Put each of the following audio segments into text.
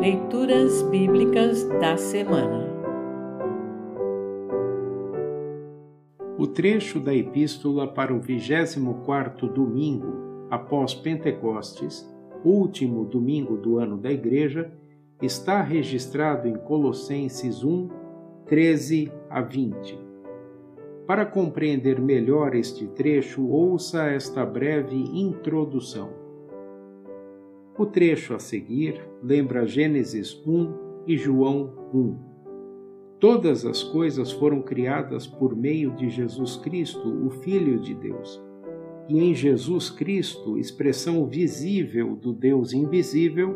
Leituras Bíblicas da Semana O trecho da Epístola para o 24º domingo após Pentecostes, último domingo do ano da Igreja, está registrado em Colossenses 1, 13 a 20. Para compreender melhor este trecho, ouça esta breve introdução. O trecho a seguir lembra Gênesis 1 e João 1. Todas as coisas foram criadas por meio de Jesus Cristo, o Filho de Deus. E em Jesus Cristo, expressão visível do Deus invisível,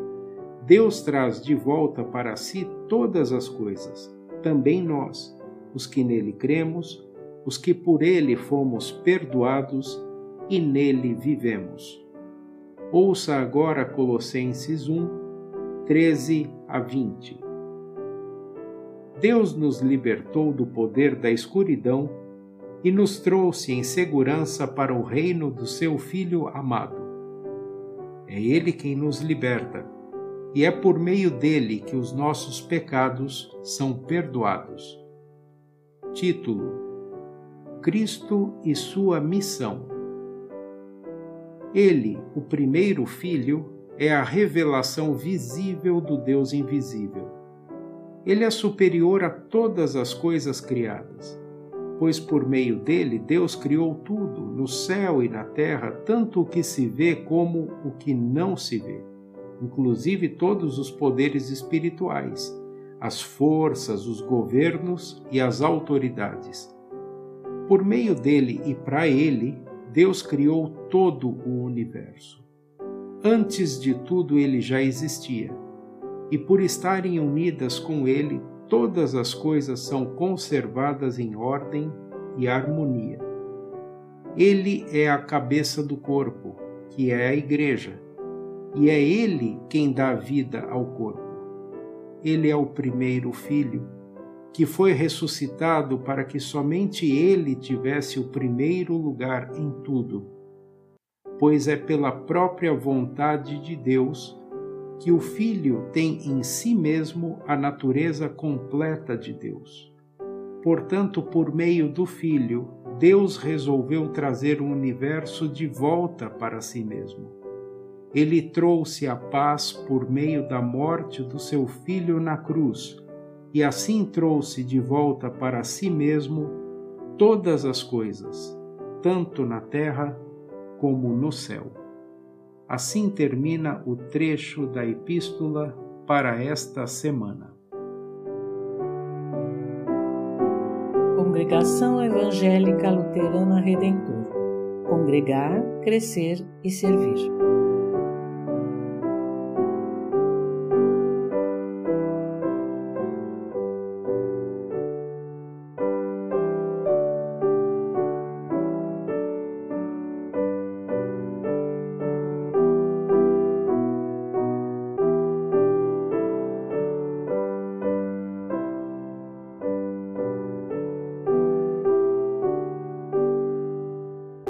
Deus traz de volta para si todas as coisas, também nós, os que nele cremos, os que por ele fomos perdoados e nele vivemos. Ouça agora Colossenses 1, 13 a 20. Deus nos libertou do poder da escuridão e nos trouxe em segurança para o reino do seu Filho amado. É Ele quem nos liberta, e é por meio dele que os nossos pecados são perdoados. Título: Cristo e sua missão. Ele, o primeiro Filho, é a revelação visível do Deus invisível. Ele é superior a todas as coisas criadas, pois por meio dele Deus criou tudo, no céu e na terra, tanto o que se vê como o que não se vê, inclusive todos os poderes espirituais, as forças, os governos e as autoridades. Por meio dele e para ele, Deus criou todo o universo. Antes de tudo, ele já existia, e por estarem unidas com ele, todas as coisas são conservadas em ordem e harmonia. Ele é a cabeça do corpo, que é a Igreja, e é ele quem dá vida ao corpo. Ele é o primeiro filho que foi ressuscitado para que somente ele tivesse o primeiro lugar em tudo, pois é pela própria vontade de Deus que o Filho tem em si mesmo a natureza completa de Deus. Portanto, por meio do Filho, Deus resolveu trazer o universo de volta para si mesmo. Ele trouxe a paz por meio da morte do seu Filho na cruz e assim trouxe de volta para si mesmo todas as coisas, tanto na terra como no céu. Assim termina o trecho da epístola para esta semana. Congregação Evangélica Luterana Redentor Congregar, Crescer e Servir.